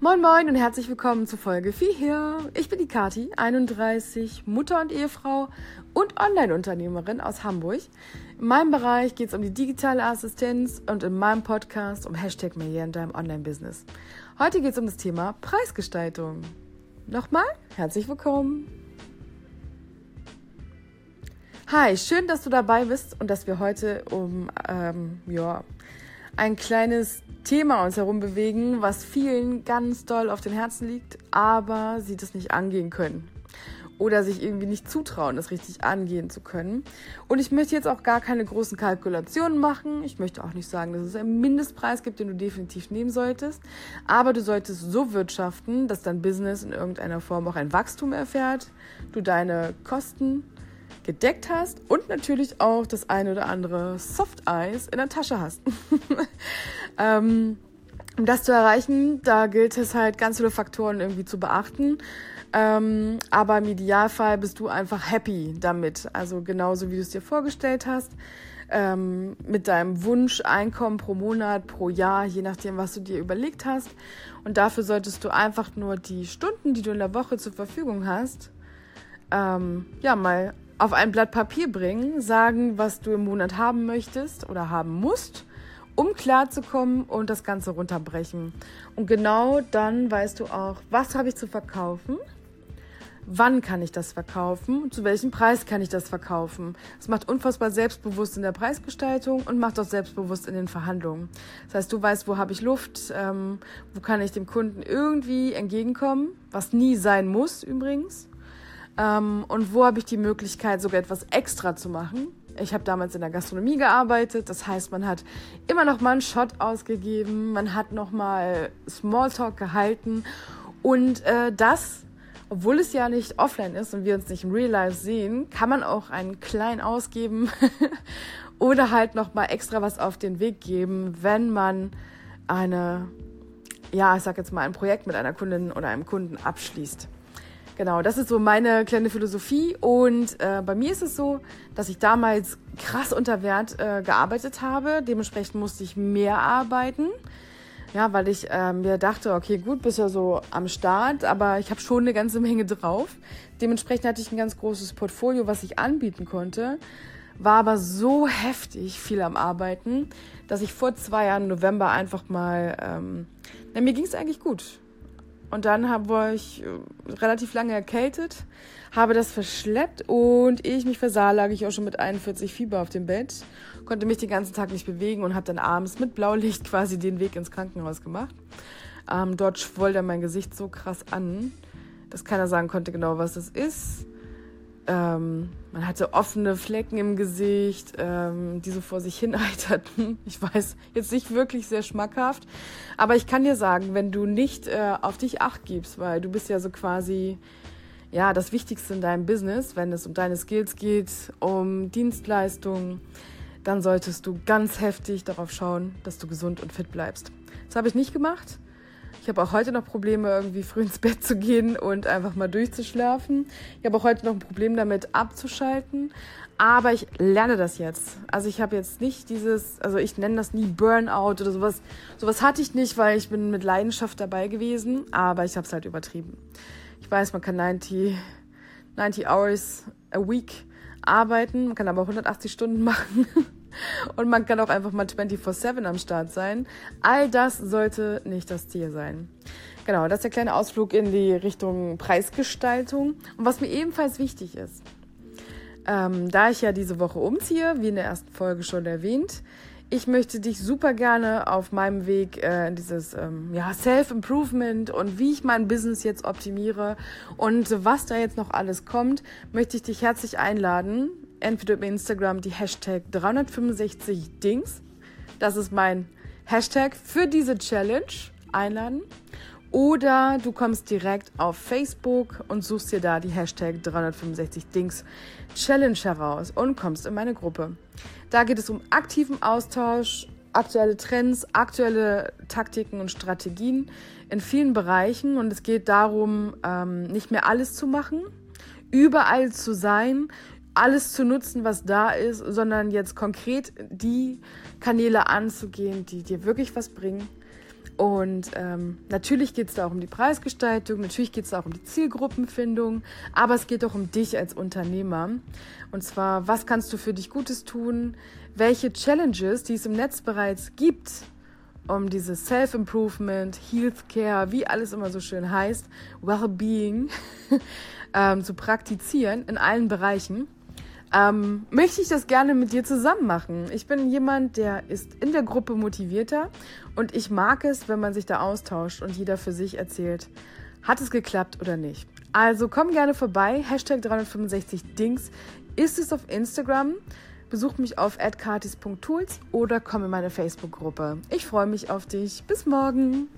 Moin Moin und herzlich willkommen zu Folge 4 hier. Ich bin die Kati, 31, Mutter und Ehefrau und Online-Unternehmerin aus Hamburg. In meinem Bereich geht es um die digitale Assistenz und in meinem Podcast um Hashtag in deinem Online-Business. Heute geht es um das Thema Preisgestaltung. Nochmal, herzlich willkommen. Hi, schön, dass du dabei bist und dass wir heute um ähm, ja, ein kleines Thema uns herum bewegen, was vielen ganz doll auf dem Herzen liegt, aber sie das nicht angehen können. Oder sich irgendwie nicht zutrauen, das richtig angehen zu können. Und ich möchte jetzt auch gar keine großen Kalkulationen machen. Ich möchte auch nicht sagen, dass es einen Mindestpreis gibt, den du definitiv nehmen solltest. Aber du solltest so wirtschaften, dass dein Business in irgendeiner Form auch ein Wachstum erfährt, du deine Kosten gedeckt hast und natürlich auch das eine oder andere Soft-Eis in der Tasche hast. ähm, um das zu erreichen, da gilt es halt ganz viele Faktoren irgendwie zu beachten. Ähm, aber im Idealfall bist du einfach happy damit. Also genauso wie du es dir vorgestellt hast. Ähm, mit deinem Wunsch-Einkommen pro Monat, pro Jahr, je nachdem, was du dir überlegt hast. Und dafür solltest du einfach nur die Stunden, die du in der Woche zur Verfügung hast, ähm, ja, mal auf ein Blatt Papier bringen, sagen, was du im Monat haben möchtest oder haben musst, um klarzukommen und das Ganze runterbrechen. Und genau dann weißt du auch, was habe ich zu verkaufen, wann kann ich das verkaufen und zu welchem Preis kann ich das verkaufen. Das macht unfassbar selbstbewusst in der Preisgestaltung und macht auch selbstbewusst in den Verhandlungen. Das heißt, du weißt, wo habe ich Luft, ähm, wo kann ich dem Kunden irgendwie entgegenkommen, was nie sein muss übrigens. Ähm, und wo habe ich die Möglichkeit, sogar etwas extra zu machen? Ich habe damals in der Gastronomie gearbeitet, das heißt, man hat immer noch mal einen Shot ausgegeben, man hat noch mal Smalltalk gehalten und äh, das, obwohl es ja nicht offline ist und wir uns nicht im Real Life sehen, kann man auch einen kleinen ausgeben oder halt noch mal extra was auf den Weg geben, wenn man eine, ja, ich sag jetzt mal ein Projekt mit einer Kundin oder einem Kunden abschließt. Genau, das ist so meine kleine Philosophie. Und äh, bei mir ist es so, dass ich damals krass unter Wert äh, gearbeitet habe. Dementsprechend musste ich mehr arbeiten. Ja, weil ich äh, mir dachte, okay, gut, bist ja so am Start, aber ich habe schon eine ganze Menge drauf. Dementsprechend hatte ich ein ganz großes Portfolio, was ich anbieten konnte. War aber so heftig viel am Arbeiten, dass ich vor zwei Jahren November einfach mal, ähm, na, mir ging es eigentlich gut. Und dann hab, war ich äh, relativ lange erkältet, habe das verschleppt und ehe ich mich versah, lag ich auch schon mit 41 Fieber auf dem Bett, konnte mich den ganzen Tag nicht bewegen und habe dann abends mit Blaulicht quasi den Weg ins Krankenhaus gemacht. Ähm, dort schwoll dann mein Gesicht so krass an, dass keiner sagen konnte genau, was es ist. Ähm, man hatte offene Flecken im Gesicht, ähm, die so vor sich hin eiterten. Ich weiß, jetzt nicht wirklich sehr schmackhaft. Aber ich kann dir sagen, wenn du nicht äh, auf dich acht gibst, weil du bist ja so quasi ja, das Wichtigste in deinem Business, wenn es um deine Skills geht, um Dienstleistungen, dann solltest du ganz heftig darauf schauen, dass du gesund und fit bleibst. Das habe ich nicht gemacht. Ich habe auch heute noch Probleme, irgendwie früh ins Bett zu gehen und einfach mal durchzuschlafen. Ich habe auch heute noch ein Problem damit abzuschalten. Aber ich lerne das jetzt. Also ich habe jetzt nicht dieses, also ich nenne das nie Burnout oder sowas. Sowas hatte ich nicht, weil ich bin mit Leidenschaft dabei gewesen. Aber ich habe es halt übertrieben. Ich weiß, man kann 90, 90 Hours a week arbeiten. Man kann aber 180 Stunden machen. Und man kann auch einfach mal 24-7 am Start sein. All das sollte nicht das Ziel sein. Genau, das ist der kleine Ausflug in die Richtung Preisgestaltung. Und was mir ebenfalls wichtig ist, ähm, da ich ja diese Woche umziehe, wie in der ersten Folge schon erwähnt, ich möchte dich super gerne auf meinem Weg äh, in dieses ähm, ja, Self-Improvement und wie ich mein Business jetzt optimiere und was da jetzt noch alles kommt, möchte ich dich herzlich einladen, entweder über Instagram die Hashtag 365 Dings. Das ist mein Hashtag für diese Challenge. Einladen. Oder du kommst direkt auf Facebook und suchst dir da die Hashtag 365 Dings Challenge heraus und kommst in meine Gruppe. Da geht es um aktiven Austausch, aktuelle Trends, aktuelle Taktiken und Strategien in vielen Bereichen. Und es geht darum, ähm, nicht mehr alles zu machen, überall zu sein, alles zu nutzen, was da ist, sondern jetzt konkret die Kanäle anzugehen, die dir wirklich was bringen. Und ähm, natürlich geht es da auch um die Preisgestaltung, natürlich geht es auch um die Zielgruppenfindung, aber es geht auch um dich als Unternehmer. Und zwar, was kannst du für dich Gutes tun? Welche Challenges, die es im Netz bereits gibt, um dieses Self-Improvement, Healthcare, wie alles immer so schön heißt, Wellbeing ähm, zu praktizieren in allen Bereichen ähm, möchte ich das gerne mit dir zusammen machen. Ich bin jemand, der ist in der Gruppe motivierter und ich mag es, wenn man sich da austauscht und jeder für sich erzählt, hat es geklappt oder nicht. Also komm gerne vorbei, Hashtag 365 Dings ist es auf Instagram. Besuch mich auf adkartis.tools oder komm in meine Facebook-Gruppe. Ich freue mich auf dich. Bis morgen.